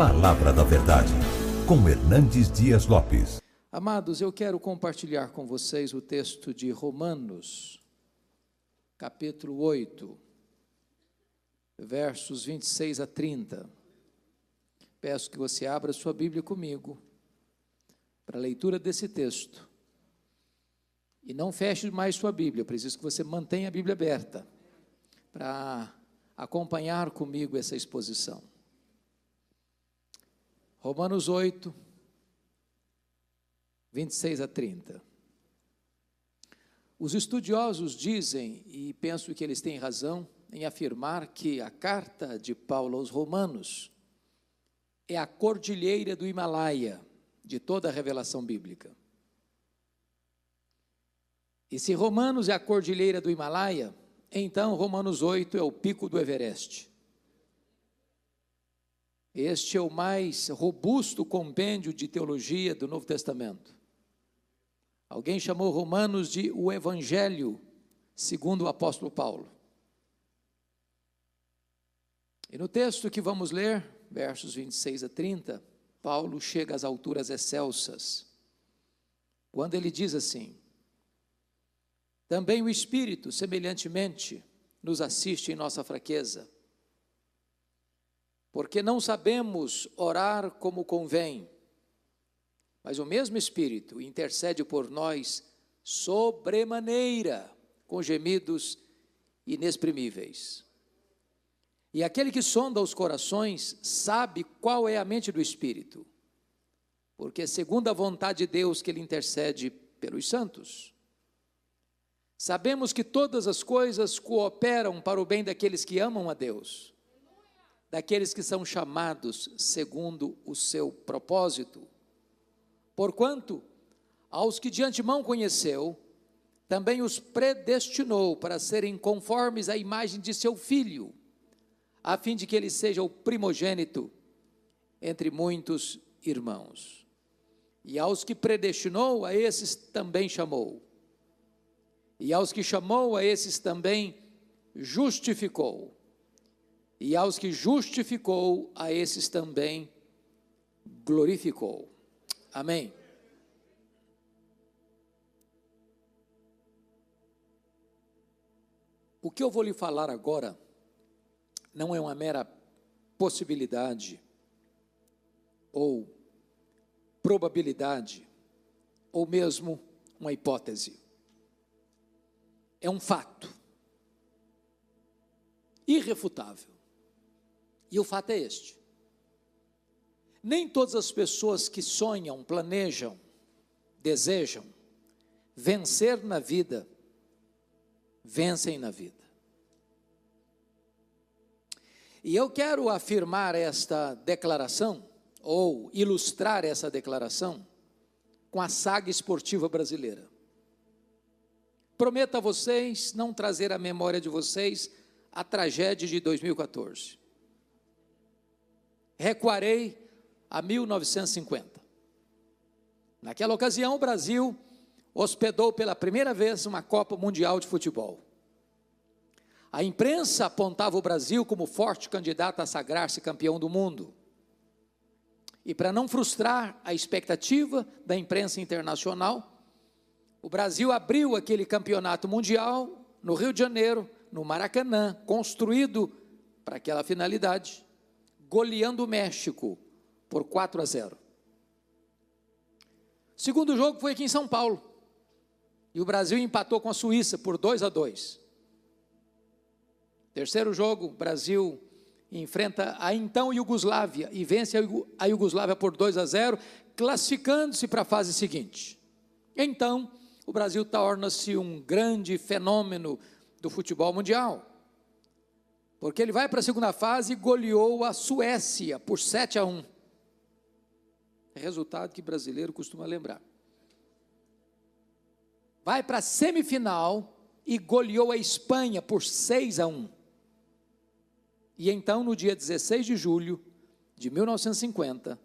Palavra da Verdade, com Hernandes Dias Lopes. Amados, eu quero compartilhar com vocês o texto de Romanos, capítulo 8, versos 26 a 30. Peço que você abra sua Bíblia comigo para a leitura desse texto. E não feche mais sua Bíblia, preciso que você mantenha a Bíblia aberta para acompanhar comigo essa exposição. Romanos 8, 26 a 30. Os estudiosos dizem, e penso que eles têm razão, em afirmar que a carta de Paulo aos Romanos é a cordilheira do Himalaia de toda a revelação bíblica. E se Romanos é a cordilheira do Himalaia, então Romanos 8 é o pico do Everest. Este é o mais robusto compêndio de teologia do Novo Testamento. Alguém chamou Romanos de o Evangelho, segundo o apóstolo Paulo. E no texto que vamos ler, versos 26 a 30, Paulo chega às alturas excelsas, quando ele diz assim: Também o Espírito, semelhantemente, nos assiste em nossa fraqueza porque não sabemos orar como convém, mas o mesmo Espírito intercede por nós sobremaneira, com gemidos inexprimíveis. E aquele que sonda os corações sabe qual é a mente do Espírito, porque é segundo a vontade de Deus que ele intercede pelos santos. Sabemos que todas as coisas cooperam para o bem daqueles que amam a Deus daqueles que são chamados segundo o seu propósito. Porquanto, aos que de antemão conheceu, também os predestinou para serem conformes à imagem de seu filho, a fim de que ele seja o primogênito entre muitos irmãos. E aos que predestinou, a esses também chamou. E aos que chamou, a esses também justificou. E aos que justificou, a esses também glorificou. Amém. O que eu vou lhe falar agora não é uma mera possibilidade ou probabilidade ou mesmo uma hipótese. É um fato irrefutável. E o fato é este: nem todas as pessoas que sonham, planejam, desejam vencer na vida, vencem na vida. E eu quero afirmar esta declaração, ou ilustrar essa declaração, com a saga esportiva brasileira. Prometo a vocês não trazer à memória de vocês a tragédia de 2014 recuarei a 1950. Naquela ocasião, o Brasil hospedou pela primeira vez uma Copa Mundial de Futebol. A imprensa apontava o Brasil como forte candidato a sagrar-se campeão do mundo. E para não frustrar a expectativa da imprensa internacional, o Brasil abriu aquele campeonato mundial no Rio de Janeiro, no Maracanã, construído para aquela finalidade goleando o México por 4 a 0. Segundo jogo foi aqui em São Paulo. E o Brasil empatou com a Suíça por 2 a 2. Terceiro jogo, Brasil enfrenta a então Iugoslávia e vence a Iugoslávia por 2 a 0, classificando-se para a fase seguinte. Então, o Brasil torna-se um grande fenômeno do futebol mundial. Porque ele vai para a segunda fase e goleou a Suécia por 7 a 1. É resultado que brasileiro costuma lembrar. Vai para a semifinal e goleou a Espanha por 6 a 1. E então, no dia 16 de julho de 1950,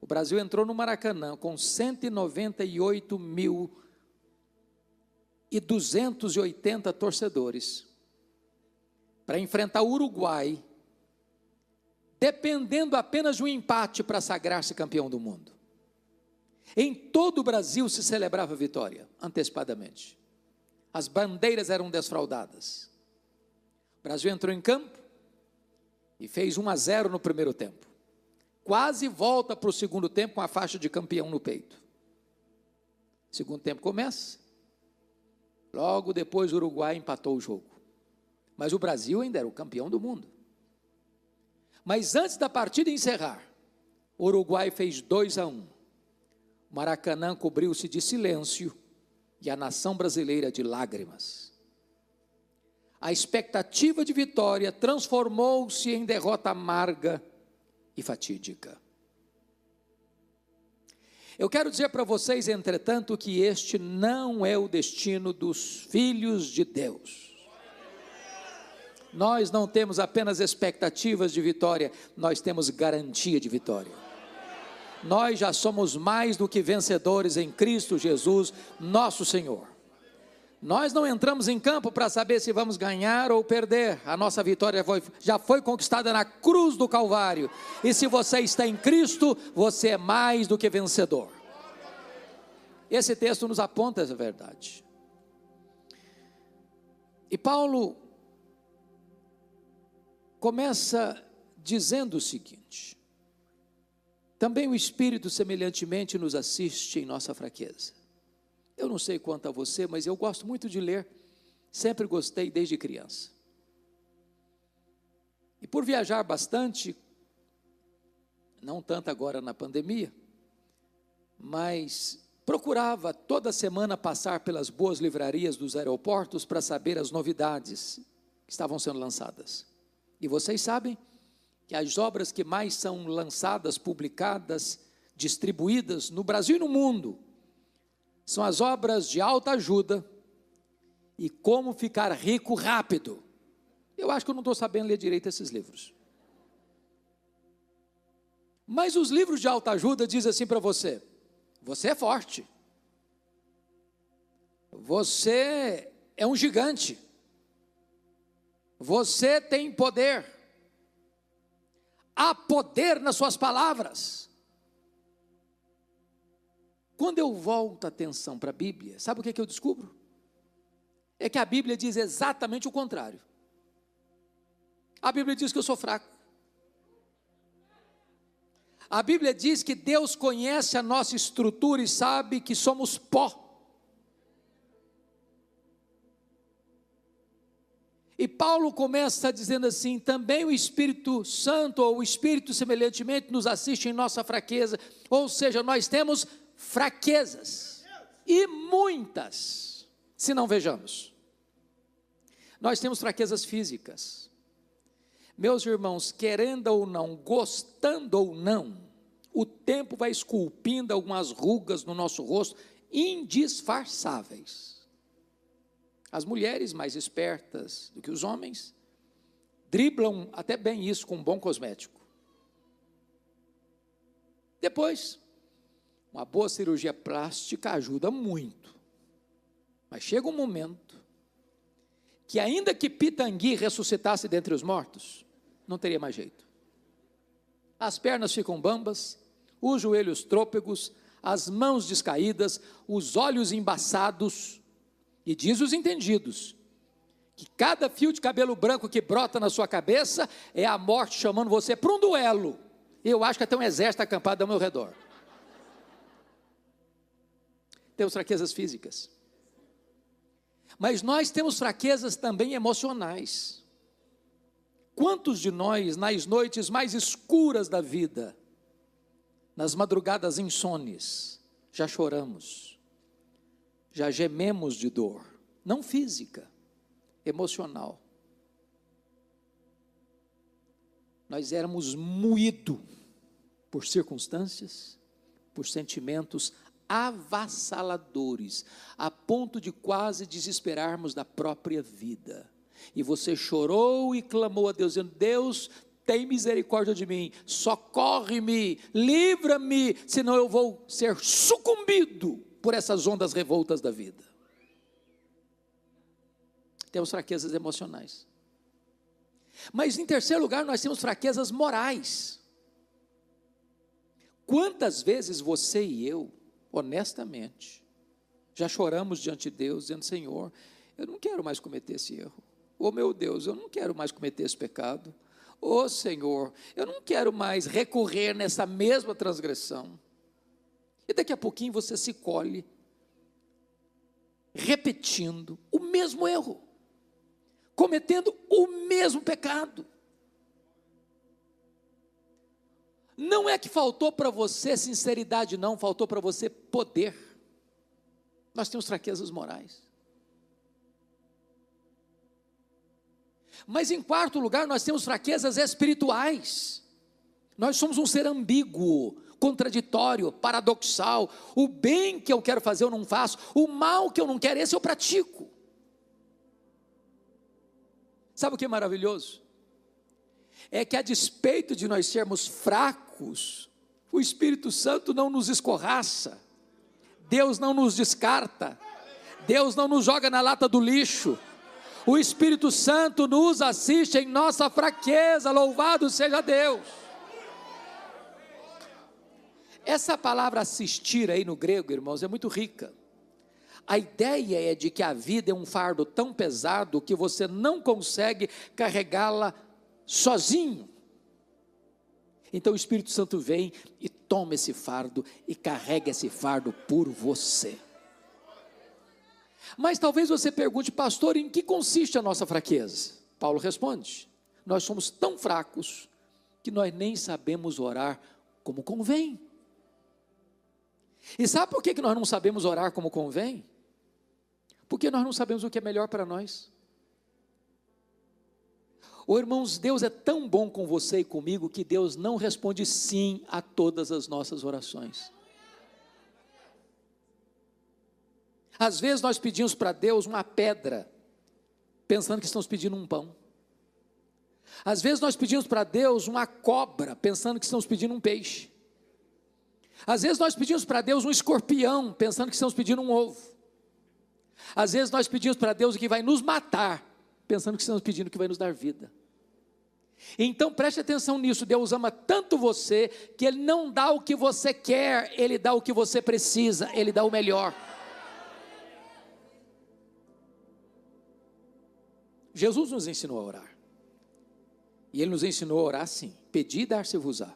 o Brasil entrou no Maracanã com 198 mil e 280 torcedores para enfrentar o Uruguai dependendo apenas de um empate para sagrar-se campeão do mundo. Em todo o Brasil se celebrava vitória, antecipadamente. As bandeiras eram desfraldadas. O Brasil entrou em campo e fez 1 a 0 no primeiro tempo. Quase volta para o segundo tempo com a faixa de campeão no peito. Segundo tempo começa. Logo depois o Uruguai empatou o jogo. Mas o Brasil ainda era o campeão do mundo. Mas antes da partida encerrar, o Uruguai fez 2 a 1. Um. Maracanã cobriu-se de silêncio e a nação brasileira de lágrimas. A expectativa de vitória transformou-se em derrota amarga e fatídica. Eu quero dizer para vocês, entretanto, que este não é o destino dos filhos de Deus. Nós não temos apenas expectativas de vitória, nós temos garantia de vitória. Nós já somos mais do que vencedores em Cristo Jesus, nosso Senhor. Nós não entramos em campo para saber se vamos ganhar ou perder. A nossa vitória foi, já foi conquistada na cruz do Calvário. E se você está em Cristo, você é mais do que vencedor. Esse texto nos aponta essa verdade. E Paulo começa dizendo o seguinte: também o Espírito semelhantemente nos assiste em nossa fraqueza. Eu não sei quanto a você, mas eu gosto muito de ler, sempre gostei desde criança. E por viajar bastante, não tanto agora na pandemia, mas procurava toda semana passar pelas boas livrarias dos aeroportos para saber as novidades que estavam sendo lançadas. E vocês sabem que as obras que mais são lançadas, publicadas, distribuídas no Brasil e no mundo são as obras de alta ajuda e como ficar rico rápido. Eu acho que eu não estou sabendo ler direito esses livros. Mas os livros de alta ajuda dizem assim para você: você é forte, você é um gigante, você tem poder. Há poder nas suas palavras. Quando eu volto a atenção para a Bíblia, sabe o que, é que eu descubro? É que a Bíblia diz exatamente o contrário. A Bíblia diz que eu sou fraco. A Bíblia diz que Deus conhece a nossa estrutura e sabe que somos pó. E Paulo começa dizendo assim: também o Espírito Santo, ou o Espírito semelhantemente, nos assiste em nossa fraqueza. Ou seja, nós temos fraquezas, e muitas, se não vejamos. Nós temos fraquezas físicas. Meus irmãos, querendo ou não, gostando ou não, o tempo vai esculpindo algumas rugas no nosso rosto indisfarçáveis. As mulheres mais espertas do que os homens driblam até bem isso com um bom cosmético. Depois, uma boa cirurgia plástica ajuda muito. Mas chega um momento que, ainda que Pitangui ressuscitasse dentre os mortos, não teria mais jeito. As pernas ficam bambas, os joelhos trôpegos, as mãos descaídas, os olhos embaçados, e diz os entendidos que cada fio de cabelo branco que brota na sua cabeça é a morte chamando você para um duelo. Eu acho que até um exército acampado ao meu redor. Temos fraquezas físicas. Mas nós temos fraquezas também emocionais. Quantos de nós, nas noites mais escuras da vida, nas madrugadas insones, já choramos? Já gememos de dor, não física, emocional. Nós éramos moídos por circunstâncias, por sentimentos avassaladores, a ponto de quase desesperarmos da própria vida. E você chorou e clamou a Deus, dizendo: Deus, tem misericórdia de mim, socorre-me, livra-me, senão eu vou ser sucumbido por essas ondas revoltas da vida. Temos fraquezas emocionais. Mas em terceiro lugar, nós temos fraquezas morais. Quantas vezes você e eu, honestamente, já choramos diante de Deus, dizendo: Senhor, eu não quero mais cometer esse erro. Oh meu Deus, eu não quero mais cometer esse pecado. Oh Senhor, eu não quero mais recorrer nessa mesma transgressão. E daqui a pouquinho você se colhe repetindo o mesmo erro, cometendo o mesmo pecado. Não é que faltou para você sinceridade, não, faltou para você poder. Nós temos fraquezas morais. Mas em quarto lugar, nós temos fraquezas espirituais. Nós somos um ser ambíguo, contraditório, paradoxal. O bem que eu quero fazer eu não faço, o mal que eu não quero, esse eu pratico. Sabe o que é maravilhoso? É que a despeito de nós sermos fracos, o Espírito Santo não nos escorraça, Deus não nos descarta, Deus não nos joga na lata do lixo, o Espírito Santo nos assiste em nossa fraqueza, louvado seja Deus. Essa palavra assistir aí no grego, irmãos, é muito rica. A ideia é de que a vida é um fardo tão pesado que você não consegue carregá-la sozinho. Então o Espírito Santo vem e toma esse fardo e carrega esse fardo por você. Mas talvez você pergunte, pastor, em que consiste a nossa fraqueza? Paulo responde: Nós somos tão fracos que nós nem sabemos orar como convém. E sabe por que nós não sabemos orar como convém? Porque nós não sabemos o que é melhor para nós. Oh, irmãos, Deus é tão bom com você e comigo que Deus não responde sim a todas as nossas orações. Às vezes nós pedimos para Deus uma pedra, pensando que estamos pedindo um pão. Às vezes nós pedimos para Deus uma cobra, pensando que estamos pedindo um peixe. Às vezes nós pedimos para Deus um escorpião, pensando que estamos pedindo um ovo. Às vezes nós pedimos para Deus o que vai nos matar, pensando que estamos pedindo o que vai nos dar vida. Então preste atenção nisso, Deus ama tanto você que Ele não dá o que você quer, Ele dá o que você precisa, Ele dá o melhor. Jesus nos ensinou a orar. E Ele nos ensinou a orar assim: Pedi dar-se-vos-á,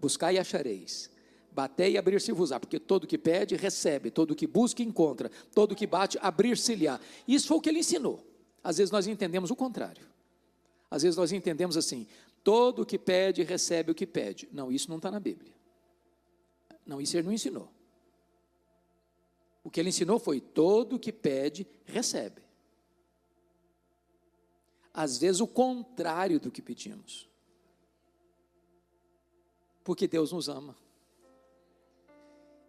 buscai e achareis, Batei e abrir-se-vos-á, porque todo que pede, recebe, todo que busca, encontra, todo que bate, abrir-se-lhe-á. Isso foi o que ele ensinou. Às vezes nós entendemos o contrário. Às vezes nós entendemos assim: todo que pede, recebe o que pede. Não, isso não está na Bíblia. Não, isso ele não ensinou. O que ele ensinou foi: todo que pede, recebe. Às vezes o contrário do que pedimos. Porque Deus nos ama.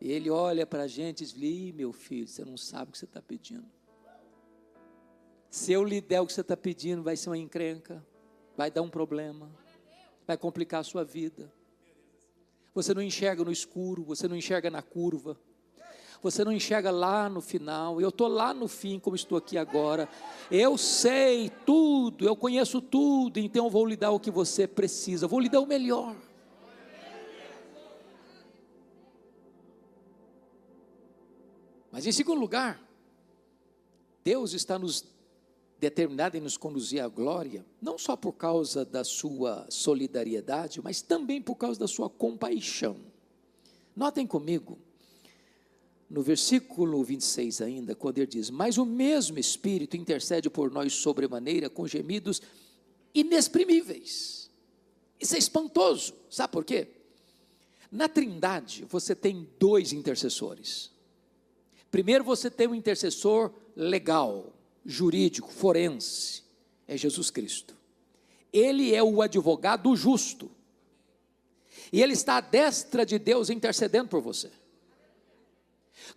Ele olha para a gente e diz: meu filho, você não sabe o que você está pedindo. Se eu lhe der o que você está pedindo, vai ser uma encrenca, vai dar um problema, vai complicar a sua vida. Você não enxerga no escuro, você não enxerga na curva, você não enxerga lá no final. Eu estou lá no fim, como estou aqui agora. Eu sei tudo, eu conheço tudo, então eu vou lhe dar o que você precisa, vou lhe dar o melhor. Mas em segundo lugar, Deus está nos determinado em nos conduzir à glória, não só por causa da sua solidariedade, mas também por causa da sua compaixão. Notem comigo, no versículo 26 ainda, quando ele diz: Mas o mesmo Espírito intercede por nós sobremaneira com gemidos inexprimíveis. Isso é espantoso, sabe por quê? Na Trindade você tem dois intercessores. Primeiro você tem um intercessor legal, jurídico, forense, é Jesus Cristo. Ele é o advogado justo. E ele está à destra de Deus intercedendo por você.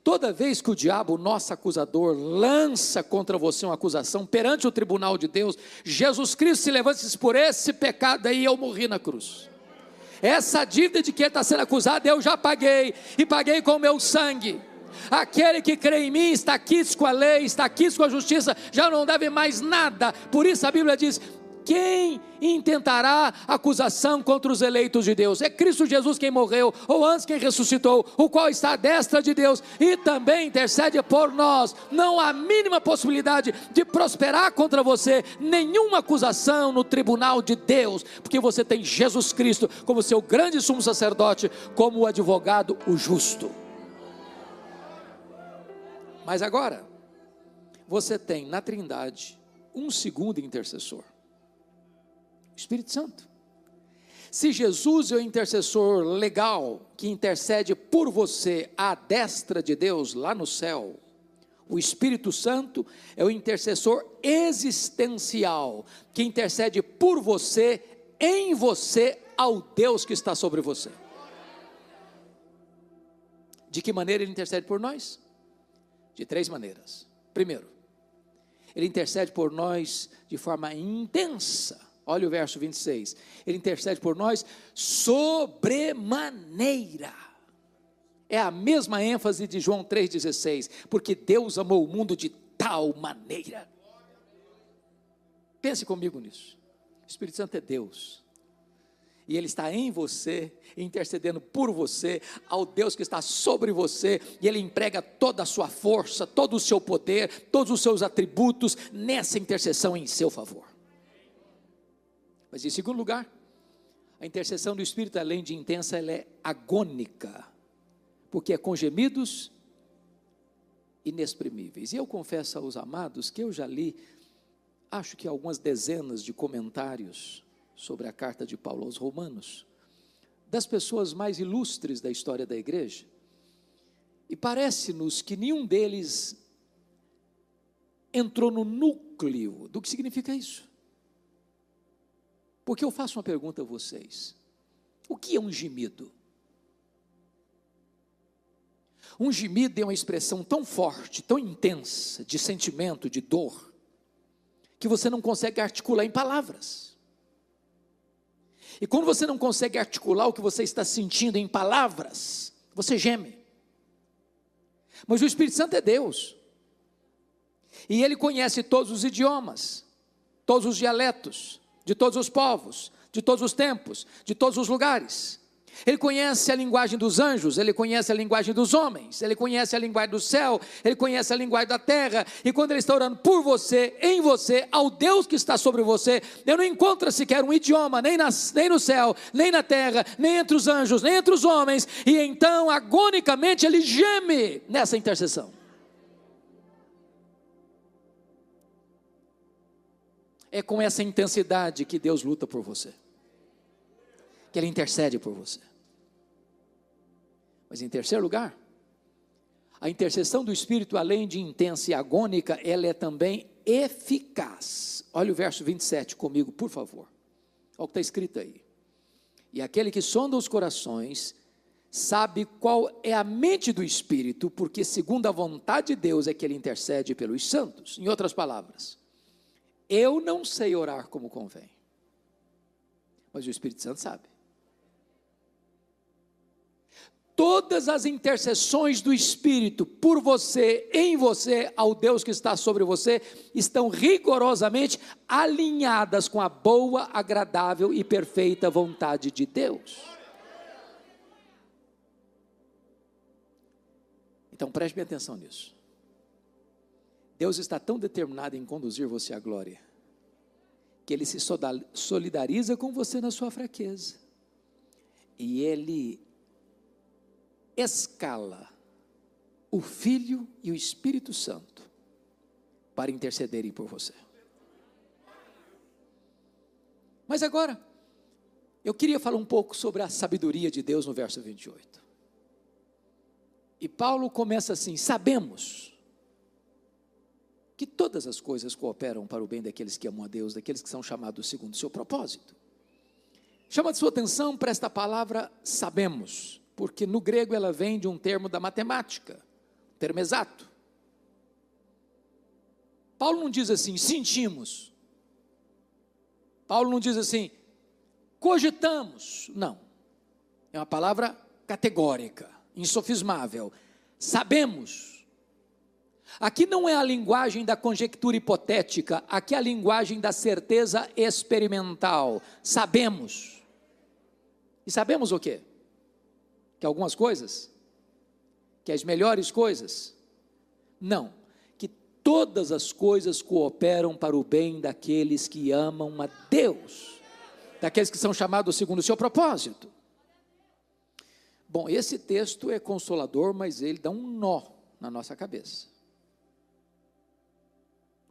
Toda vez que o diabo, nosso acusador, lança contra você uma acusação perante o tribunal de Deus, Jesus Cristo se levanta e diz: Por esse pecado aí eu morri na cruz. Essa dívida de que ele está sendo acusado eu já paguei, e paguei com o meu sangue. Aquele que crê em mim está quites com a lei, está quites com a justiça, já não deve mais nada. Por isso a Bíblia diz: quem intentará acusação contra os eleitos de Deus? É Cristo Jesus quem morreu, ou antes quem ressuscitou, o qual está à destra de Deus e também intercede por nós. Não há mínima possibilidade de prosperar contra você nenhuma acusação no tribunal de Deus, porque você tem Jesus Cristo como seu grande sumo sacerdote, como o advogado, o justo. Mas agora, você tem na Trindade um segundo intercessor. Espírito Santo. Se Jesus é o intercessor legal que intercede por você à destra de Deus lá no céu, o Espírito Santo é o intercessor existencial que intercede por você, em você, ao Deus que está sobre você. De que maneira ele intercede por nós? De três maneiras. Primeiro, ele intercede por nós de forma intensa. Olha o verso 26. Ele intercede por nós sobremaneira. É a mesma ênfase de João 3,16. Porque Deus amou o mundo de tal maneira. Pense comigo nisso. O Espírito Santo é Deus. E Ele está em você, intercedendo por você, ao Deus que está sobre você, e Ele emprega toda a sua força, todo o seu poder, todos os seus atributos nessa intercessão em seu favor. Mas em segundo lugar, a intercessão do Espírito, além de intensa, ela é agônica, porque é com gemidos inexprimíveis. E eu confesso aos amados que eu já li, acho que algumas dezenas de comentários sobre a carta de Paulo aos Romanos, das pessoas mais ilustres da história da igreja, e parece-nos que nenhum deles entrou no núcleo do que significa isso. Porque eu faço uma pergunta a vocês: o que é um gemido? Um gemido é uma expressão tão forte, tão intensa, de sentimento, de dor, que você não consegue articular em palavras. E quando você não consegue articular o que você está sentindo em palavras, você geme. Mas o Espírito Santo é Deus. E ele conhece todos os idiomas, todos os dialetos, de todos os povos, de todos os tempos, de todos os lugares. Ele conhece a linguagem dos anjos, ele conhece a linguagem dos homens, ele conhece a linguagem do céu, ele conhece a linguagem da terra, e quando ele está orando por você, em você, ao Deus que está sobre você, ele não encontra sequer um idioma, nem, nas, nem no céu, nem na terra, nem entre os anjos, nem entre os homens, e então agonicamente ele geme nessa intercessão. É com essa intensidade que Deus luta por você, que Ele intercede por você. Mas em terceiro lugar, a intercessão do Espírito, além de intensa e agônica, ela é também eficaz. Olha o verso 27 comigo, por favor. Olha o que está escrito aí. E aquele que sonda os corações, sabe qual é a mente do Espírito, porque segundo a vontade de Deus é que ele intercede pelos santos. Em outras palavras, eu não sei orar como convém, mas o Espírito Santo sabe. Todas as intercessões do Espírito por você, em você, ao Deus que está sobre você, estão rigorosamente alinhadas com a boa, agradável e perfeita vontade de Deus. Então preste atenção nisso. Deus está tão determinado em conduzir você à glória, que Ele se solidariza com você na sua fraqueza, e Ele escala o Filho e o Espírito Santo para intercederem por você. Mas agora, eu queria falar um pouco sobre a sabedoria de Deus no verso 28. E Paulo começa assim: sabemos que todas as coisas cooperam para o bem daqueles que amam a Deus, daqueles que são chamados segundo o seu propósito. Chama a sua atenção para esta palavra sabemos, porque no grego ela vem de um termo da matemática, um termo exato. Paulo não diz assim, sentimos. Paulo não diz assim, cogitamos. Não. É uma palavra categórica, insofismável. Sabemos Aqui não é a linguagem da conjectura hipotética, aqui é a linguagem da certeza experimental. Sabemos. E sabemos o quê? Que algumas coisas, que as melhores coisas, não, que todas as coisas cooperam para o bem daqueles que amam a Deus, daqueles que são chamados segundo o seu propósito. Bom, esse texto é consolador, mas ele dá um nó na nossa cabeça.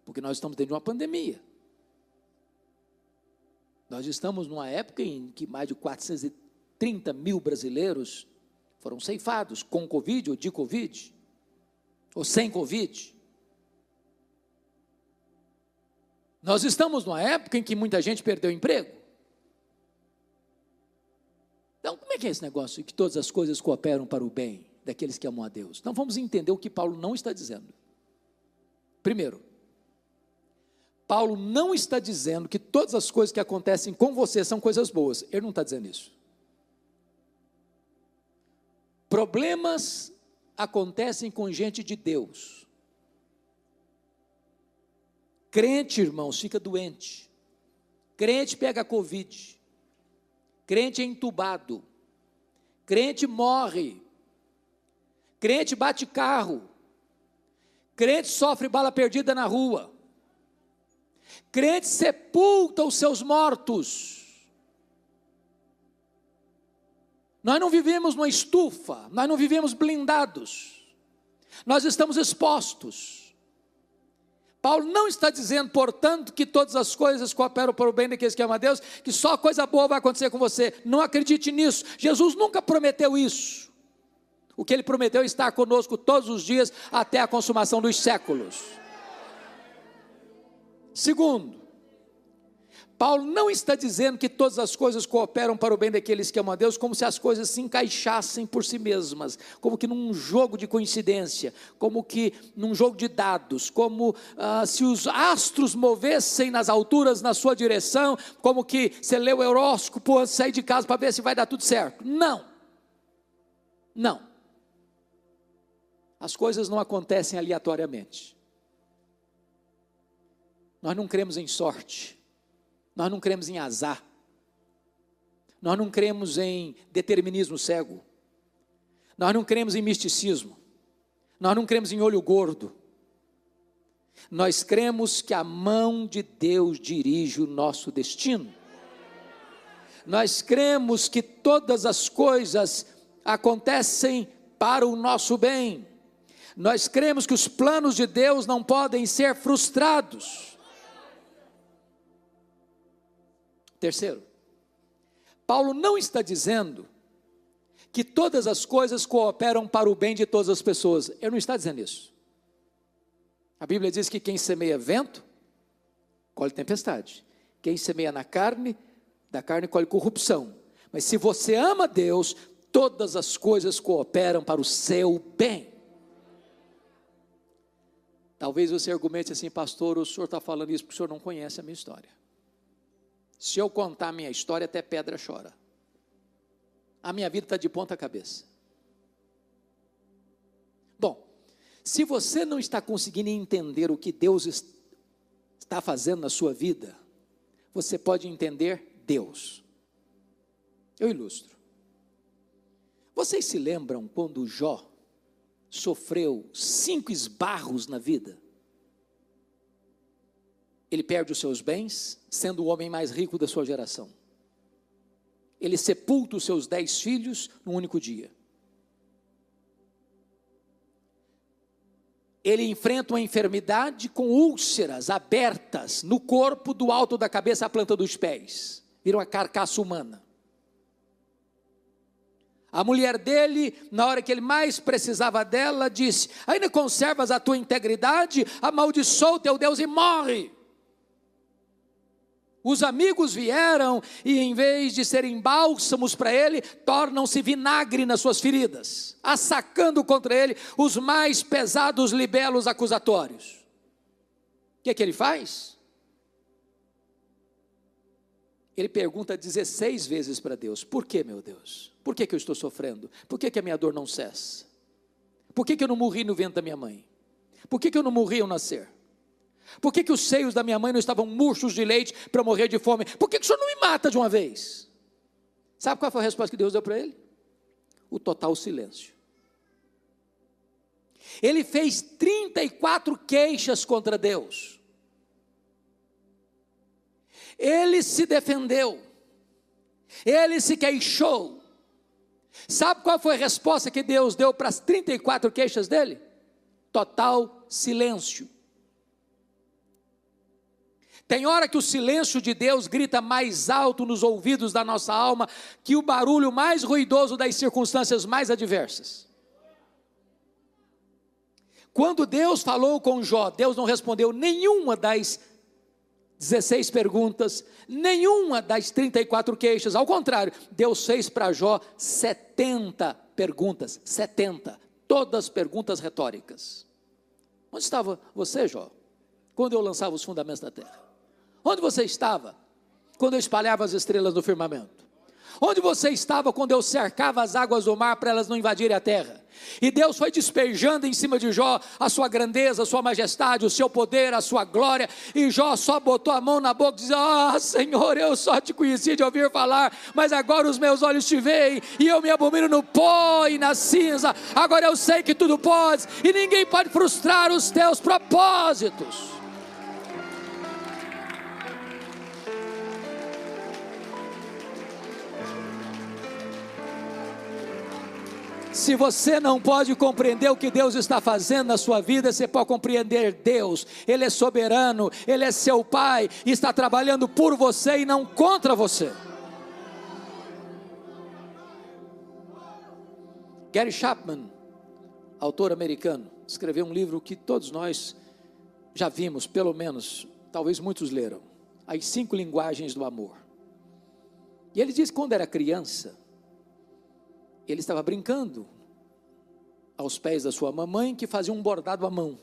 Porque nós estamos dentro de uma pandemia. Nós estamos numa época em que mais de 430 mil brasileiros foram ceifados com Covid ou de Covid, ou sem Covid. Nós estamos numa época em que muita gente perdeu emprego. Então, como é que é esse negócio de que todas as coisas cooperam para o bem daqueles que amam a Deus? Então, vamos entender o que Paulo não está dizendo. Primeiro, Paulo não está dizendo que todas as coisas que acontecem com você são coisas boas. Ele não está dizendo isso. Problemas acontecem com gente de Deus. Crente, irmãos, fica doente. Crente pega Covid. Crente é entubado. Crente morre. Crente bate carro. Crente sofre bala perdida na rua. Crente sepulta os seus mortos. Nós não vivemos numa estufa, nós não vivemos blindados, nós estamos expostos. Paulo não está dizendo, portanto, que todas as coisas cooperam para o bem daqueles que amam a Deus, que só coisa boa vai acontecer com você. Não acredite nisso. Jesus nunca prometeu isso. O que ele prometeu é estar conosco todos os dias até a consumação dos séculos. Segundo, Paulo não está dizendo que todas as coisas cooperam para o bem daqueles que amam a Deus, como se as coisas se encaixassem por si mesmas, como que num jogo de coincidência, como que num jogo de dados, como ah, se os astros movessem nas alturas na sua direção, como que você lê o horóscopo antes sair de casa para ver se vai dar tudo certo. Não. Não. As coisas não acontecem aleatoriamente. Nós não cremos em sorte, nós não cremos em azar, nós não cremos em determinismo cego, nós não cremos em misticismo, nós não cremos em olho gordo, nós cremos que a mão de Deus dirige o nosso destino. Nós cremos que todas as coisas acontecem para o nosso bem. Nós cremos que os planos de Deus não podem ser frustrados. Terceiro, Paulo não está dizendo que todas as coisas cooperam para o bem de todas as pessoas. Ele não está dizendo isso. A Bíblia diz que quem semeia vento, colhe tempestade. Quem semeia na carne, da carne colhe corrupção. Mas se você ama Deus, todas as coisas cooperam para o seu bem. Talvez você argumente assim, pastor, o senhor está falando isso porque o senhor não conhece a minha história. Se eu contar a minha história, até pedra chora. A minha vida está de ponta cabeça. Bom, se você não está conseguindo entender o que Deus está fazendo na sua vida, você pode entender Deus. Eu ilustro. Vocês se lembram quando Jó sofreu cinco esbarros na vida? Ele perde os seus bens, sendo o homem mais rico da sua geração. Ele sepulta os seus dez filhos num único dia. Ele enfrenta uma enfermidade com úlceras abertas no corpo, do alto da cabeça à planta dos pés. Vira uma carcaça humana. A mulher dele, na hora que ele mais precisava dela, disse: Ainda conservas a tua integridade? Amaldiçoa o teu Deus e morre. Os amigos vieram e, em vez de serem bálsamos para ele, tornam-se vinagre nas suas feridas, assacando contra ele os mais pesados libelos acusatórios. O que é que ele faz? Ele pergunta 16 vezes para Deus: Por que, meu Deus? Por que, que eu estou sofrendo? Por que, que a minha dor não cessa? Por que, que eu não morri no vento da minha mãe? Por que, que eu não morri ao nascer? Por que, que os seios da minha mãe não estavam murchos de leite para eu morrer de fome? Por que, que o senhor não me mata de uma vez? Sabe qual foi a resposta que Deus deu para ele? O total silêncio. Ele fez 34 queixas contra Deus. Ele se defendeu. Ele se queixou. Sabe qual foi a resposta que Deus deu para as 34 queixas dele? Total silêncio. Tem hora que o silêncio de Deus grita mais alto nos ouvidos da nossa alma que o barulho mais ruidoso das circunstâncias mais adversas. Quando Deus falou com Jó, Deus não respondeu nenhuma das 16 perguntas, nenhuma das 34 queixas. Ao contrário, Deus fez para Jó 70 perguntas, 70, todas perguntas retóricas. Onde estava você, Jó, quando eu lançava os fundamentos da terra? Onde você estava quando eu espalhava as estrelas no firmamento? Onde você estava quando eu cercava as águas do mar para elas não invadirem a terra? E Deus foi despejando em cima de Jó a sua grandeza, a sua majestade, o seu poder, a sua glória. E Jó só botou a mão na boca e disse: Ah, Senhor, eu só te conheci de ouvir falar, mas agora os meus olhos te veem e eu me abomino no pó e na cinza. Agora eu sei que tudo pode e ninguém pode frustrar os teus propósitos. Se você não pode compreender o que Deus está fazendo na sua vida, você pode compreender Deus. Ele é soberano, Ele é seu Pai, está trabalhando por você e não contra você. Gary Chapman, autor americano, escreveu um livro que todos nós já vimos, pelo menos, talvez muitos leram, As Cinco Linguagens do Amor. E ele diz que quando era criança, ele estava brincando aos pés da sua mamãe, que fazia um bordado à mão.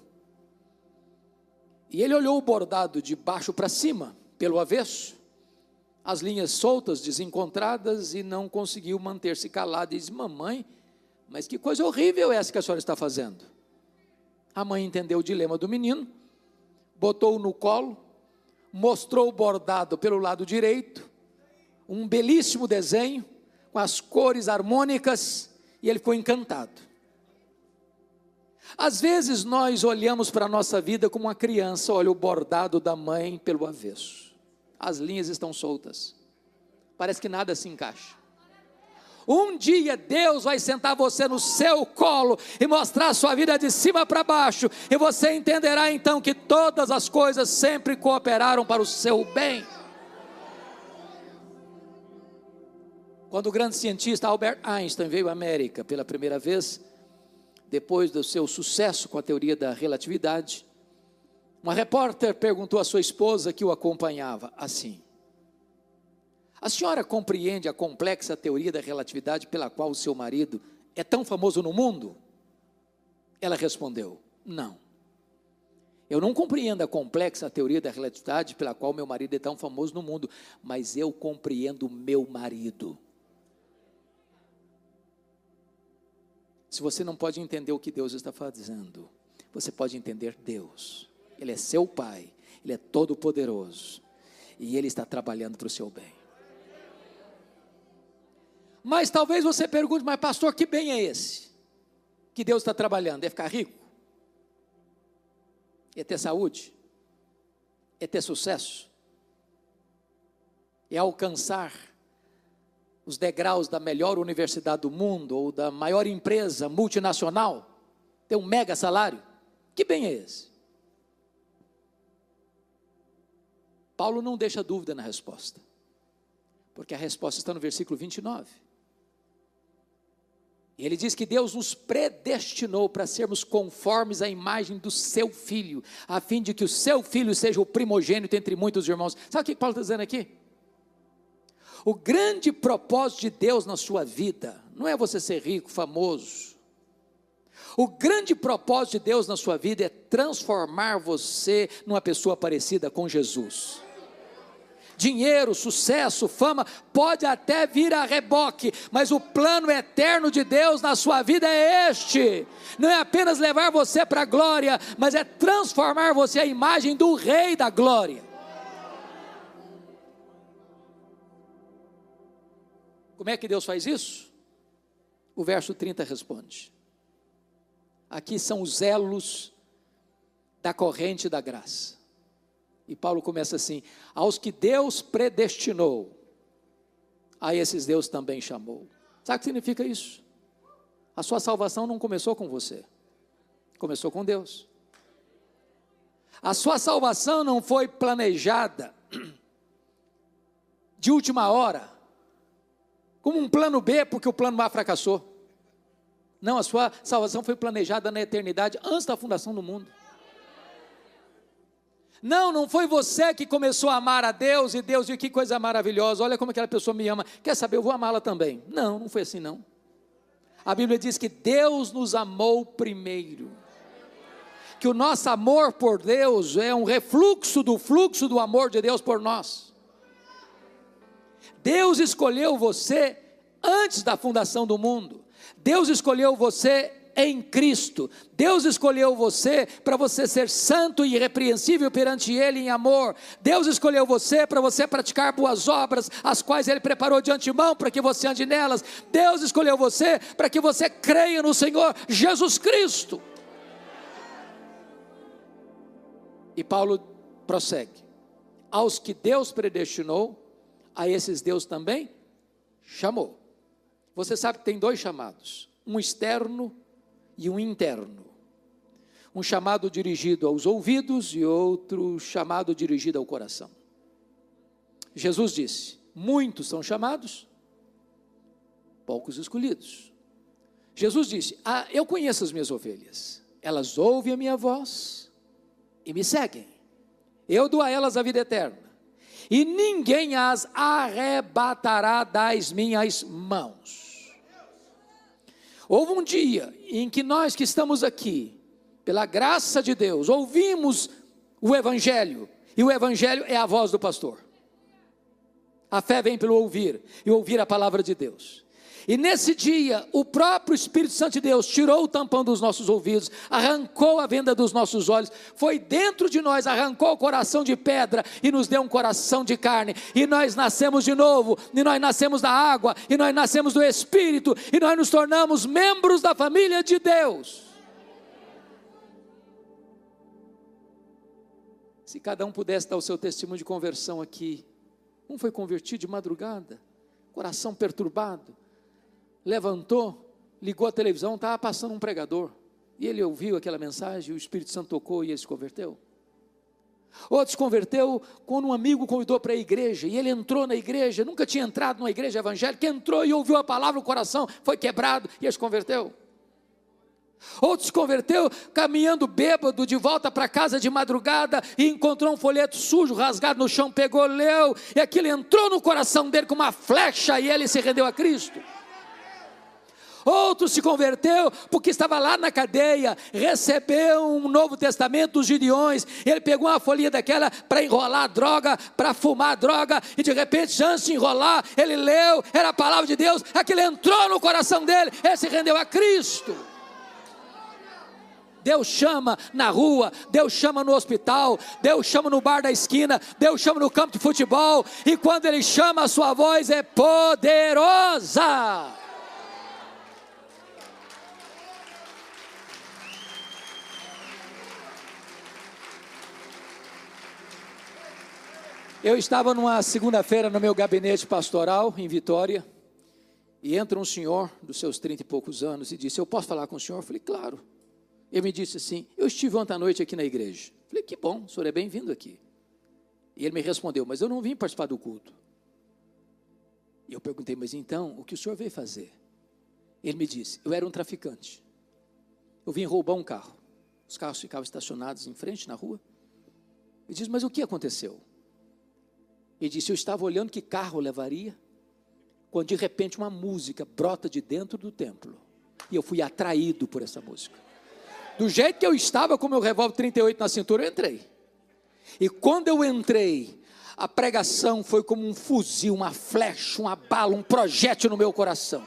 E ele olhou o bordado de baixo para cima, pelo avesso, as linhas soltas, desencontradas, e não conseguiu manter-se calado. E disse: Mamãe, mas que coisa horrível é essa que a senhora está fazendo. A mãe entendeu o dilema do menino, botou-o no colo, mostrou o bordado pelo lado direito, um belíssimo desenho, com as cores harmônicas, e ele ficou encantado. Às vezes nós olhamos para a nossa vida como uma criança olha o bordado da mãe pelo avesso. As linhas estão soltas. Parece que nada se encaixa. Um dia Deus vai sentar você no seu colo e mostrar a sua vida de cima para baixo, e você entenderá então que todas as coisas sempre cooperaram para o seu bem. Quando o grande cientista Albert Einstein veio à América pela primeira vez, depois do seu sucesso com a teoria da relatividade, uma repórter perguntou à sua esposa que o acompanhava assim: A senhora compreende a complexa teoria da relatividade pela qual o seu marido é tão famoso no mundo? Ela respondeu: Não. Eu não compreendo a complexa teoria da relatividade pela qual meu marido é tão famoso no mundo, mas eu compreendo meu marido. Se você não pode entender o que Deus está fazendo, você pode entender Deus. Ele é seu Pai, Ele é todo-poderoso e Ele está trabalhando para o seu bem. Mas talvez você pergunte, mas pastor, que bem é esse? Que Deus está trabalhando? É ficar rico? É ter saúde? É ter sucesso? É alcançar os degraus da melhor universidade do mundo ou da maior empresa multinacional, ter um mega salário. Que bem é esse? Paulo não deixa dúvida na resposta, porque a resposta está no versículo 29. E ele diz que Deus nos predestinou para sermos conformes à imagem do seu filho, a fim de que o seu filho seja o primogênito entre muitos irmãos. Sabe o que Paulo está dizendo aqui? O grande propósito de Deus na sua vida não é você ser rico, famoso. O grande propósito de Deus na sua vida é transformar você numa pessoa parecida com Jesus. dinheiro, sucesso, fama, pode até vir a reboque, mas o plano eterno de Deus na sua vida é este: não é apenas levar você para a glória, mas é transformar você a imagem do Rei da glória. Como é que Deus faz isso? O verso 30 responde. Aqui são os elos da corrente da graça. E Paulo começa assim: aos que Deus predestinou, a esses Deus também chamou. Sabe o que significa isso? A sua salvação não começou com você, começou com Deus. A sua salvação não foi planejada de última hora, como um plano B, porque o plano A fracassou. Não, a sua salvação foi planejada na eternidade, antes da fundação do mundo. Não, não foi você que começou a amar a Deus e Deus viu que coisa maravilhosa. Olha como aquela pessoa me ama. Quer saber? Eu vou amá-la também. Não, não foi assim não. A Bíblia diz que Deus nos amou primeiro. Que o nosso amor por Deus é um refluxo do fluxo do amor de Deus por nós. Deus escolheu você antes da fundação do mundo. Deus escolheu você em Cristo. Deus escolheu você para você ser santo e irrepreensível perante Ele em amor. Deus escolheu você para você praticar boas obras, as quais Ele preparou de antemão para que você ande nelas. Deus escolheu você para que você creia no Senhor Jesus Cristo. E Paulo prossegue: aos que Deus predestinou, a esses Deus também chamou. Você sabe que tem dois chamados: um externo e um interno. Um chamado dirigido aos ouvidos e outro chamado dirigido ao coração. Jesus disse: Muitos são chamados, poucos escolhidos. Jesus disse: ah, Eu conheço as minhas ovelhas, elas ouvem a minha voz e me seguem. Eu dou a elas a vida eterna, e ninguém as arrebatará das minhas mãos. Houve um dia em que nós que estamos aqui, pela graça de Deus, ouvimos o Evangelho, e o Evangelho é a voz do pastor. A fé vem pelo ouvir, e ouvir a palavra de Deus. E nesse dia, o próprio Espírito Santo de Deus tirou o tampão dos nossos ouvidos, arrancou a venda dos nossos olhos, foi dentro de nós, arrancou o coração de pedra e nos deu um coração de carne. E nós nascemos de novo, e nós nascemos da água, e nós nascemos do Espírito, e nós nos tornamos membros da família de Deus. Se cada um pudesse dar o seu testemunho de conversão aqui, um foi convertido de madrugada, coração perturbado, levantou, ligou a televisão, estava passando um pregador. E ele ouviu aquela mensagem, o Espírito Santo tocou e ele se converteu. Outro se converteu quando um amigo convidou para a igreja, e ele entrou na igreja, nunca tinha entrado numa igreja evangélica, entrou e ouviu a palavra, o coração foi quebrado e ele se converteu. Outro se converteu caminhando bêbado de volta para casa de madrugada e encontrou um folheto sujo, rasgado no chão, pegou, leu, e aquilo entrou no coração dele com uma flecha e ele se rendeu a Cristo. Outro se converteu porque estava lá na cadeia, recebeu um Novo Testamento dos Gideões. Ele pegou uma folhinha daquela para enrolar droga, para fumar droga, e de repente, antes de enrolar, ele leu, era a palavra de Deus, aquilo entrou no coração dele, ele se rendeu a Cristo. Deus chama na rua, Deus chama no hospital, Deus chama no bar da esquina, Deus chama no campo de futebol, e quando Ele chama, a sua voz é poderosa. Eu estava numa segunda-feira no meu gabinete pastoral em Vitória, e entra um senhor dos seus trinta e poucos anos e disse: Eu posso falar com o senhor? Eu falei, claro. Ele me disse assim: Eu estive ontem à noite aqui na igreja. Eu falei, que bom, o senhor é bem-vindo aqui. E ele me respondeu: Mas eu não vim participar do culto. E eu perguntei: Mas então, o que o senhor veio fazer? Ele me disse: Eu era um traficante. Eu vim roubar um carro. Os carros ficavam estacionados em frente na rua. Ele disse: Mas o que aconteceu? Ele disse: Eu estava olhando que carro levaria, quando de repente uma música brota de dentro do templo. E eu fui atraído por essa música. Do jeito que eu estava com meu revólver 38 na cintura, eu entrei. E quando eu entrei, a pregação foi como um fuzil, uma flecha, uma bala, um projétil no meu coração.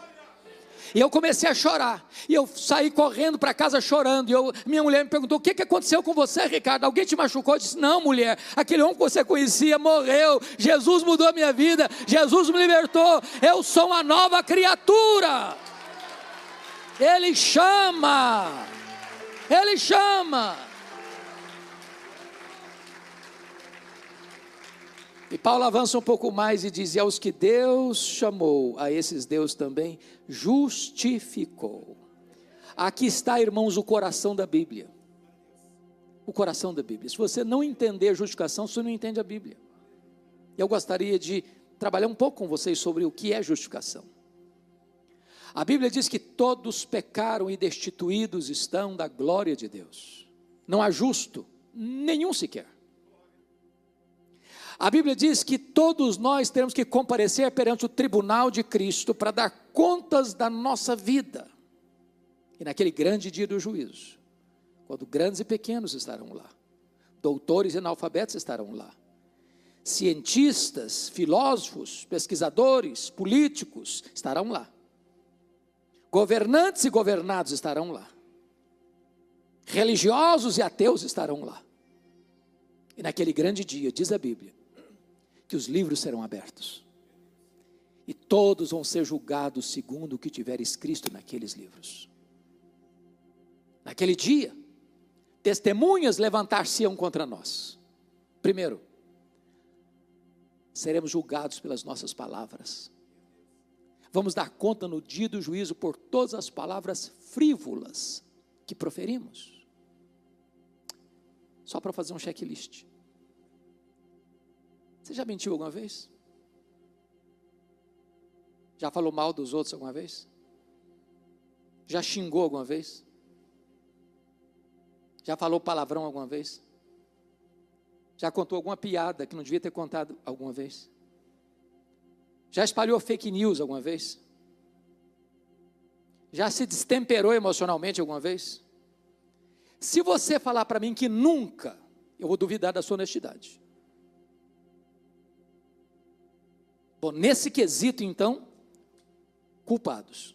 E eu comecei a chorar. E eu saí correndo para casa chorando. E eu, minha mulher me perguntou: o que, que aconteceu com você, Ricardo? Alguém te machucou? Eu disse: Não, mulher. Aquele homem que você conhecia morreu. Jesus mudou a minha vida. Jesus me libertou. Eu sou uma nova criatura. Ele chama. Ele chama. E Paulo avança um pouco mais e diz: E aos que Deus chamou, a esses Deus também justificou. Aqui está, irmãos, o coração da Bíblia. O coração da Bíblia. Se você não entender a justificação, você não entende a Bíblia. Eu gostaria de trabalhar um pouco com vocês sobre o que é justificação. A Bíblia diz que todos pecaram e destituídos estão da glória de Deus. Não há justo, nenhum sequer. A Bíblia diz que todos nós temos que comparecer perante o tribunal de Cristo para dar contas da nossa vida. E naquele grande dia do juízo, quando grandes e pequenos estarão lá, doutores e analfabetos estarão lá, cientistas, filósofos, pesquisadores, políticos estarão lá, governantes e governados estarão lá, religiosos e ateus estarão lá. E naquele grande dia, diz a Bíblia, que os livros serão abertos. E todos vão ser julgados segundo o que tiver escrito naqueles livros. Naquele dia, testemunhas levantar-se-ão contra nós. Primeiro, seremos julgados pelas nossas palavras. Vamos dar conta no dia do juízo por todas as palavras frívolas que proferimos. Só para fazer um checklist. Você já mentiu alguma vez? Já falou mal dos outros alguma vez? Já xingou alguma vez? Já falou palavrão alguma vez? Já contou alguma piada que não devia ter contado alguma vez? Já espalhou fake news alguma vez? Já se destemperou emocionalmente alguma vez? Se você falar para mim que nunca, eu vou duvidar da sua honestidade. Bom, nesse quesito, então, culpados.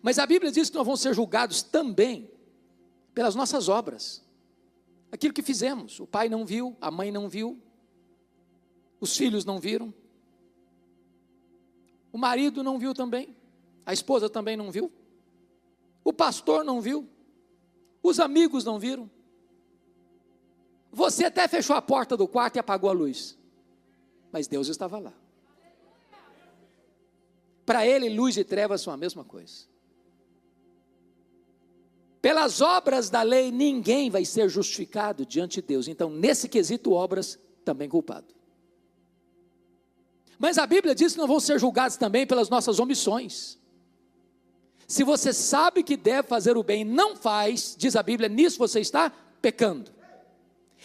Mas a Bíblia diz que nós vamos ser julgados também pelas nossas obras. Aquilo que fizemos. O pai não viu, a mãe não viu, os filhos não viram, o marido não viu também, a esposa também não viu, o pastor não viu, os amigos não viram. Você até fechou a porta do quarto e apagou a luz mas Deus estava lá. Para ele, luz e trevas são a mesma coisa. Pelas obras da lei, ninguém vai ser justificado diante de Deus. Então, nesse quesito, obras, também culpado. Mas a Bíblia diz que não vão ser julgados também pelas nossas omissões. Se você sabe que deve fazer o bem e não faz, diz a Bíblia, nisso você está pecando.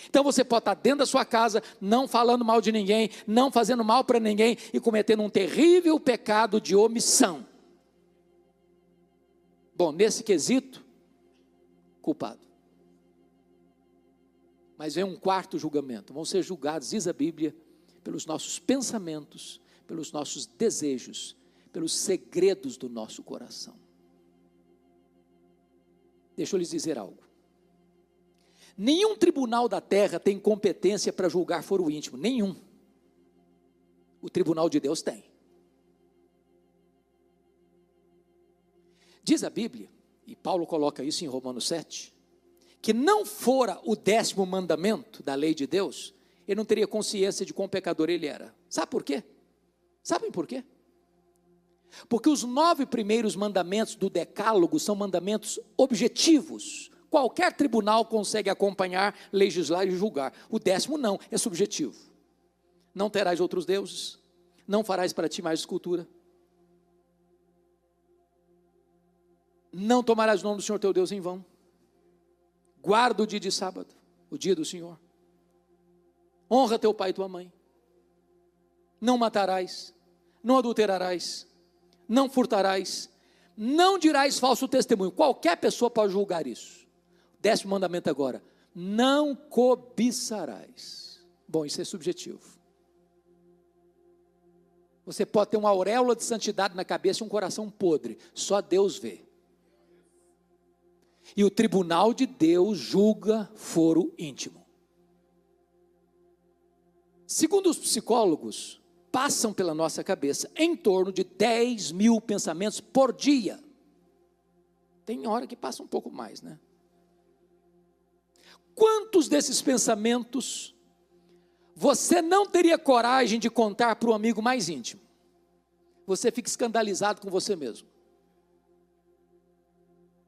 Então você pode estar dentro da sua casa, não falando mal de ninguém, não fazendo mal para ninguém e cometendo um terrível pecado de omissão. Bom, nesse quesito, culpado. Mas vem um quarto julgamento. Vão ser julgados, diz a Bíblia, pelos nossos pensamentos, pelos nossos desejos, pelos segredos do nosso coração. Deixa eu lhes dizer algo. Nenhum tribunal da terra tem competência para julgar foro íntimo, nenhum. O tribunal de Deus tem. Diz a Bíblia, e Paulo coloca isso em Romanos 7, que não fora o décimo mandamento da lei de Deus, ele não teria consciência de quão pecador ele era. Sabe por quê? Sabem por quê? Porque os nove primeiros mandamentos do Decálogo são mandamentos objetivos, Qualquer tribunal consegue acompanhar, legislar e julgar. O décimo não, é subjetivo. Não terás outros deuses, não farás para ti mais escultura. Não tomarás o nome do Senhor teu Deus em vão. Guarda o dia de sábado, o dia do Senhor. Honra teu pai e tua mãe. Não matarás, não adulterarás, não furtarás, não dirás falso testemunho. Qualquer pessoa pode julgar isso. Décimo mandamento agora: não cobiçarás. Bom, isso é subjetivo. Você pode ter uma auréola de santidade na cabeça e um coração podre, só Deus vê. E o tribunal de Deus julga foro íntimo. Segundo os psicólogos, passam pela nossa cabeça em torno de 10 mil pensamentos por dia. Tem hora que passa um pouco mais, né? Quantos desses pensamentos você não teria coragem de contar para o amigo mais íntimo? Você fica escandalizado com você mesmo.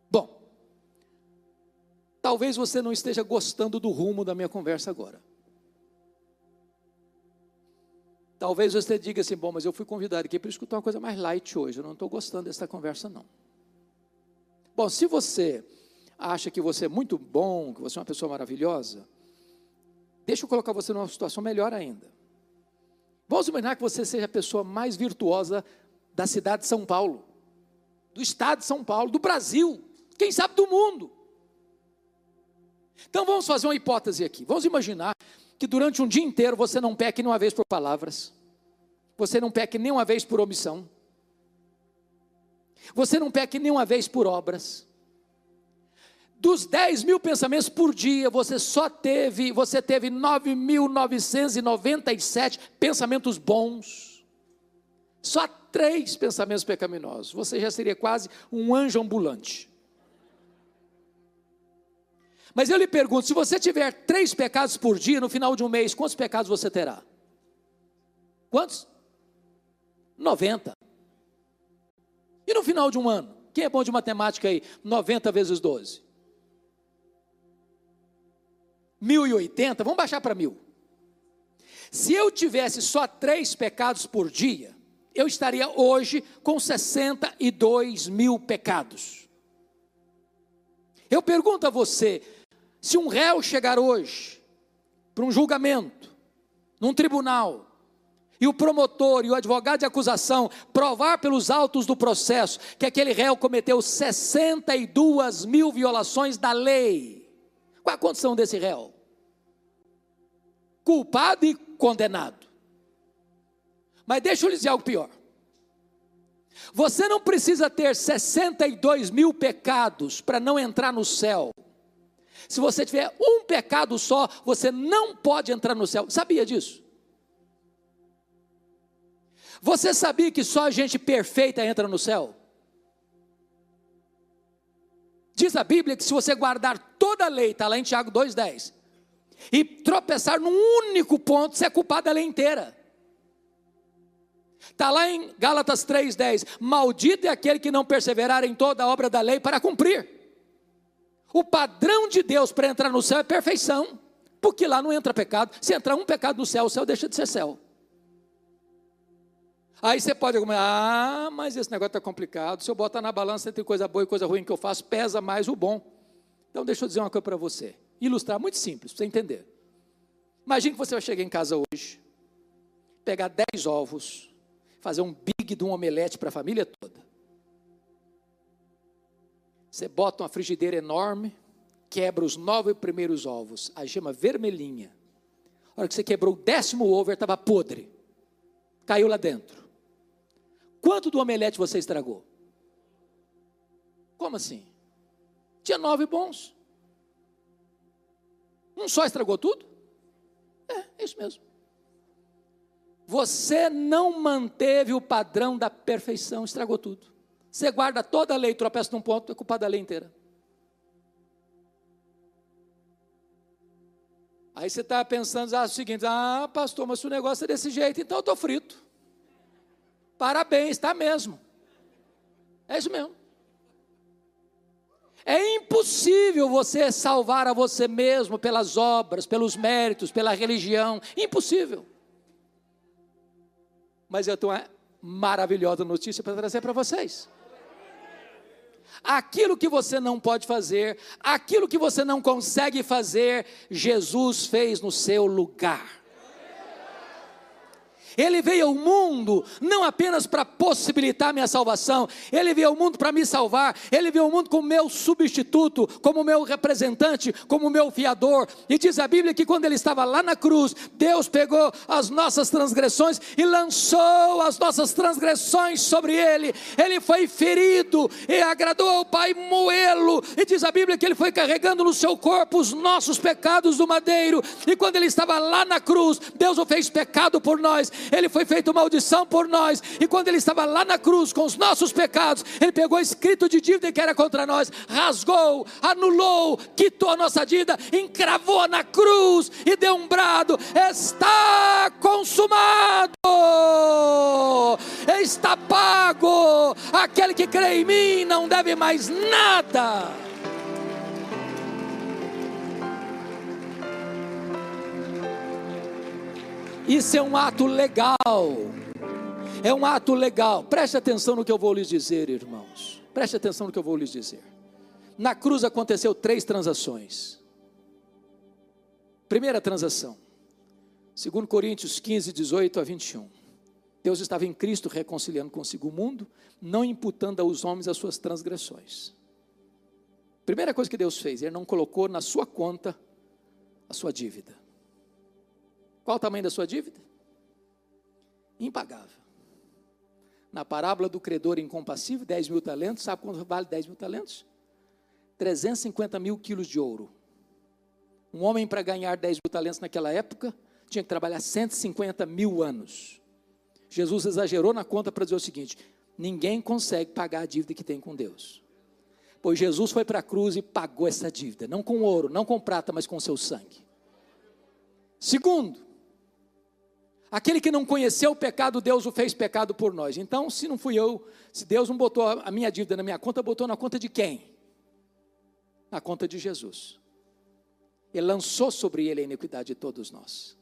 Bom, talvez você não esteja gostando do rumo da minha conversa agora. Talvez você diga assim: bom, mas eu fui convidado aqui para escutar uma coisa mais light hoje, eu não estou gostando dessa conversa, não. Bom, se você acha que você é muito bom, que você é uma pessoa maravilhosa, deixa eu colocar você numa situação melhor ainda. Vamos imaginar que você seja a pessoa mais virtuosa da cidade de São Paulo, do estado de São Paulo, do Brasil, quem sabe do mundo. Então vamos fazer uma hipótese aqui. Vamos imaginar que durante um dia inteiro você não peque nenhuma vez por palavras, você não peque nenhuma vez por omissão, você não peque nenhuma vez por obras. Dos 10 mil pensamentos por dia, você só teve, você teve 9.997 pensamentos bons. Só três pensamentos pecaminosos. Você já seria quase um anjo ambulante. Mas eu lhe pergunto: se você tiver três pecados por dia, no final de um mês, quantos pecados você terá? Quantos? 90. E no final de um ano? Quem é bom de matemática aí? 90 vezes 12. 1080, vamos baixar para mil. Se eu tivesse só três pecados por dia, eu estaria hoje com 62 mil pecados. Eu pergunto a você: se um réu chegar hoje para um julgamento, num tribunal, e o promotor e o advogado de acusação provar pelos autos do processo que aquele réu cometeu 62 mil violações da lei, qual a condição desse réu? Culpado e condenado. Mas deixa eu lhe dizer algo pior. Você não precisa ter 62 mil pecados para não entrar no céu. Se você tiver um pecado só, você não pode entrar no céu. Sabia disso? Você sabia que só gente perfeita entra no céu? Diz a Bíblia que se você guardar toda a lei, está lá em Tiago 2,10, e tropeçar num único ponto, você é culpado da lei inteira. Está lá em Gálatas 3,10: Maldito é aquele que não perseverar em toda a obra da lei para cumprir. O padrão de Deus para entrar no céu é perfeição, porque lá não entra pecado. Se entrar um pecado no céu, o céu deixa de ser céu. Aí você pode argumentar, ah, mas esse negócio está complicado. Se eu botar na balança entre coisa boa e coisa ruim que eu faço, pesa mais o bom. Então deixa eu dizer uma coisa para você. Ilustrar, muito simples, para você entender. Imagine que você vai chegar em casa hoje, pegar 10 ovos, fazer um big de um omelete para a família toda. Você bota uma frigideira enorme, quebra os nove primeiros ovos, a gema vermelhinha. A hora que você quebrou o décimo ovo, estava podre. Caiu lá dentro. Quanto do omelete você estragou? Como assim? Tinha nove bons. Um só estragou tudo? É, é isso mesmo. Você não manteve o padrão da perfeição, estragou tudo. Você guarda toda a lei, tropeça num ponto, é culpa da lei inteira. Aí você está pensando ah, o seguinte: ah, pastor, mas se o negócio é desse jeito, então eu estou frito. Parabéns, está mesmo. É isso mesmo. É impossível você salvar a você mesmo pelas obras, pelos méritos, pela religião. Impossível. Mas eu tenho uma maravilhosa notícia para trazer para vocês. Aquilo que você não pode fazer, aquilo que você não consegue fazer, Jesus fez no seu lugar. Ele veio ao mundo não apenas para possibilitar minha salvação, ele veio ao mundo para me salvar, ele veio ao mundo como meu substituto, como meu representante, como meu fiador. E diz a Bíblia que quando ele estava lá na cruz, Deus pegou as nossas transgressões e lançou as nossas transgressões sobre ele. Ele foi ferido e agradou ao Pai moê-lo. E diz a Bíblia que ele foi carregando no seu corpo os nossos pecados do madeiro. E quando ele estava lá na cruz, Deus o fez pecado por nós ele foi feito maldição por nós, e quando ele estava lá na cruz com os nossos pecados, ele pegou escrito de dívida que era contra nós, rasgou, anulou, quitou a nossa dívida, encravou na cruz e deu um brado: está consumado, está pago. Aquele que crê em mim não deve mais nada. Isso é um ato legal. É um ato legal. Preste atenção no que eu vou lhes dizer, irmãos. Preste atenção no que eu vou lhes dizer. Na cruz aconteceu três transações. Primeira transação. Segundo Coríntios 15, 18 a 21. Deus estava em Cristo reconciliando consigo o mundo, não imputando aos homens as suas transgressões. Primeira coisa que Deus fez, Ele não colocou na sua conta a sua dívida. Qual o tamanho da sua dívida? Impagável. Na parábola do credor incompassível, 10 mil talentos, sabe quanto vale 10 mil talentos? 350 mil quilos de ouro. Um homem para ganhar 10 mil talentos naquela época tinha que trabalhar 150 mil anos. Jesus exagerou na conta para dizer o seguinte: ninguém consegue pagar a dívida que tem com Deus. Pois Jesus foi para a cruz e pagou essa dívida, não com ouro, não com prata, mas com seu sangue. Segundo, Aquele que não conheceu o pecado, Deus o fez pecado por nós. Então, se não fui eu, se Deus não botou a minha dívida na minha conta, botou na conta de quem? Na conta de Jesus. Ele lançou sobre ele a iniquidade de todos nós.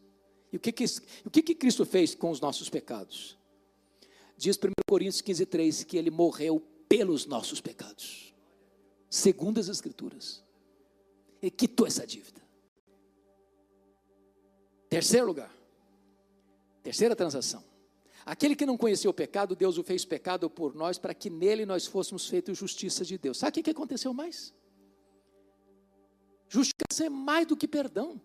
E o que, que, o que, que Cristo fez com os nossos pecados? Diz 1 Coríntios 15, 3 que ele morreu pelos nossos pecados, segundo as Escrituras. Ele quitou essa dívida. Terceiro lugar, Terceira transação. Aquele que não conhecia o pecado, Deus o fez pecado por nós, para que nele nós fôssemos feitos justiça de Deus. Sabe o que aconteceu mais? Justiça é mais do que perdão.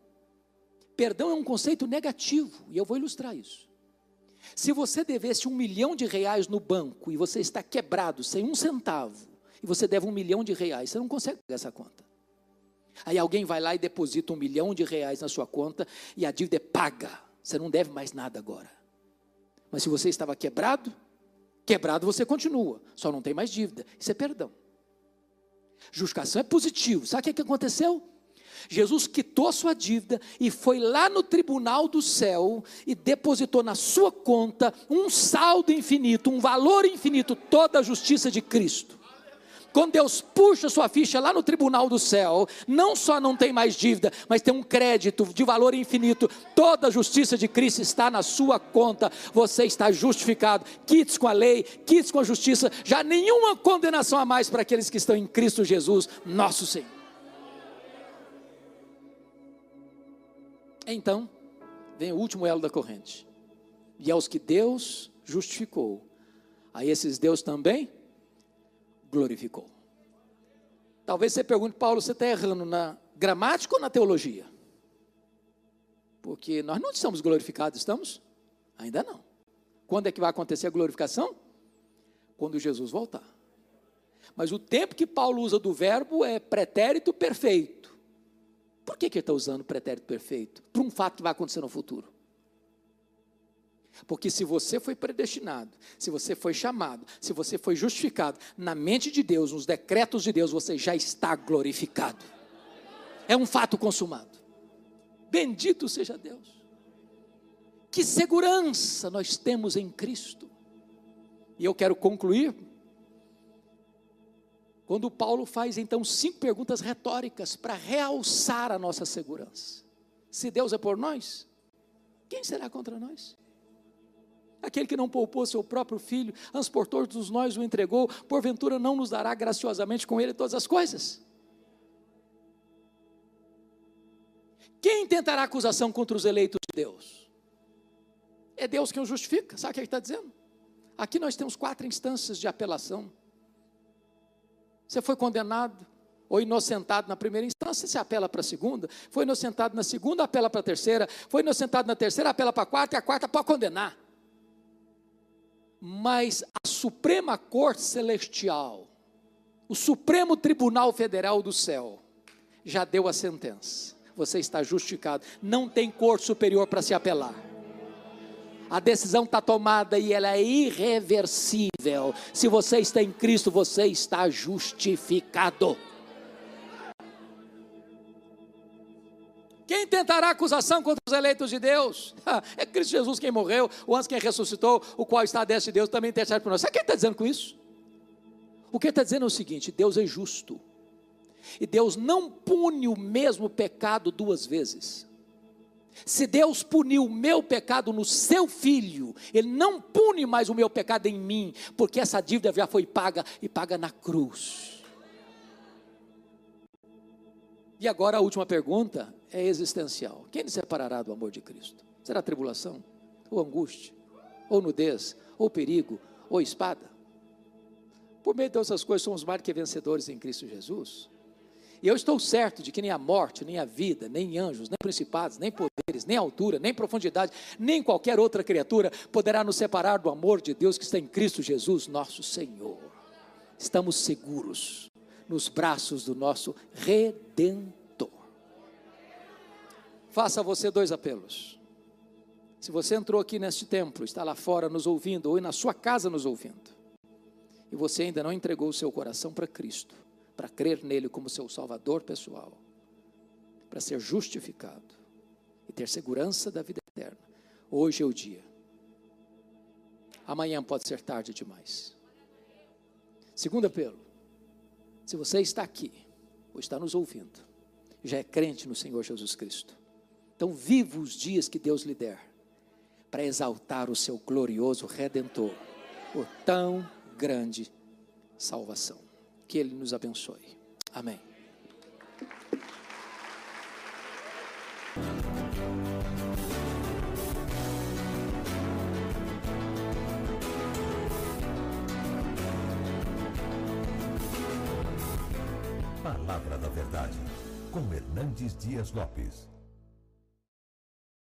Perdão é um conceito negativo, e eu vou ilustrar isso. Se você devesse um milhão de reais no banco e você está quebrado, sem um centavo, e você deve um milhão de reais, você não consegue pagar essa conta. Aí alguém vai lá e deposita um milhão de reais na sua conta e a dívida é paga. Você não deve mais nada agora. Mas se você estava quebrado, quebrado você continua, só não tem mais dívida. Isso é perdão. Justificação é positivo. Sabe o que aconteceu? Jesus quitou sua dívida e foi lá no tribunal do céu e depositou na sua conta um saldo infinito, um valor infinito, toda a justiça de Cristo. Quando Deus puxa sua ficha lá no tribunal do céu, não só não tem mais dívida, mas tem um crédito de valor infinito. Toda a justiça de Cristo está na sua conta. Você está justificado. Quites com a lei, quites com a justiça. Já nenhuma condenação a mais para aqueles que estão em Cristo Jesus, nosso Senhor. Então, vem o último elo da corrente. E aos que Deus justificou, a esses Deus também glorificou. Talvez você pergunte, Paulo, você está errando na gramática ou na teologia? Porque nós não estamos glorificados, estamos? Ainda não. Quando é que vai acontecer a glorificação? Quando Jesus voltar. Mas o tempo que Paulo usa do verbo é pretérito perfeito. Por que, que ele está usando pretérito perfeito? Para um fato que vai acontecer no futuro. Porque se você foi predestinado, se você foi chamado, se você foi justificado, na mente de Deus, nos decretos de Deus, você já está glorificado. É um fato consumado. Bendito seja Deus. Que segurança nós temos em Cristo. E eu quero concluir quando Paulo faz então cinco perguntas retóricas para realçar a nossa segurança. Se Deus é por nós, quem será contra nós? Aquele que não poupou seu próprio filho, antes por todos nós o entregou, porventura não nos dará graciosamente com ele todas as coisas? Quem tentará acusação contra os eleitos de Deus? é Deus quem o justifica. Sabe o que ele está dizendo? Aqui nós temos quatro instâncias de apelação. Você foi condenado ou inocentado na primeira instância, você apela para a segunda. Foi inocentado na segunda, apela para a terceira. Foi inocentado na terceira, apela para a quarta, e a quarta pode condenar. Mas a Suprema Corte Celestial, o Supremo Tribunal Federal do céu, já deu a sentença. Você está justificado. Não tem corte superior para se apelar. A decisão está tomada e ela é irreversível. Se você está em Cristo, você está justificado. Quem tentará acusação contra os eleitos de Deus? É Cristo Jesus quem morreu, o antes quem ressuscitou, o qual está a destra de Deus, também intercede por nós. Sabe quem está dizendo com isso? O que está dizendo é o seguinte: Deus é justo. E Deus não pune o mesmo pecado duas vezes. Se Deus puniu o meu pecado no seu filho, Ele não pune mais o meu pecado em mim, porque essa dívida já foi paga e paga na cruz. E agora a última pergunta é existencial: quem me separará do amor de Cristo? Será tribulação, ou angústia, ou nudez, ou perigo, ou espada? Por meio de todas essas coisas, somos mais que vencedores em Cristo Jesus. E eu estou certo de que nem a morte, nem a vida, nem anjos, nem principados, nem poderes, nem altura, nem profundidade, nem qualquer outra criatura poderá nos separar do amor de Deus que está em Cristo Jesus, nosso Senhor. Estamos seguros nos braços do nosso Redentor. Faça você dois apelos. Se você entrou aqui neste templo, está lá fora nos ouvindo, ou na sua casa nos ouvindo, e você ainda não entregou o seu coração para Cristo, para crer nele como seu salvador pessoal, para ser justificado e ter segurança da vida eterna. Hoje é o dia. Amanhã pode ser tarde demais. Segundo apelo: se você está aqui ou está nos ouvindo, já é crente no Senhor Jesus Cristo, então viva os dias que Deus lhe der para exaltar o seu glorioso redentor por tão grande salvação. Que Ele nos abençoe. Amém. Palavra da Verdade, com Hernandes Dias Lopes.